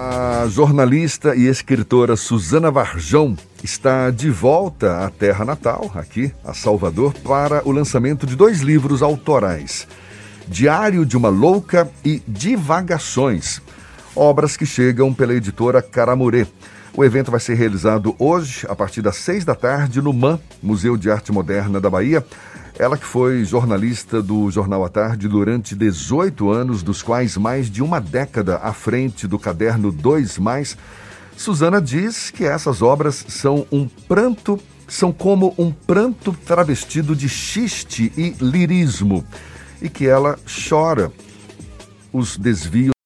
A jornalista e escritora Suzana Varjão está de volta à terra natal, aqui, a Salvador, para o lançamento de dois livros autorais: Diário de uma Louca e Divagações, obras que chegam pela editora Caramurê. O evento vai ser realizado hoje, a partir das seis da tarde, no MAN, Museu de Arte Moderna da Bahia. Ela que foi jornalista do Jornal à Tarde durante 18 anos, dos quais mais de uma década à frente do caderno 2 Mais, Suzana diz que essas obras são um pranto, são como um pranto travestido de xiste e lirismo, e que ela chora os desvios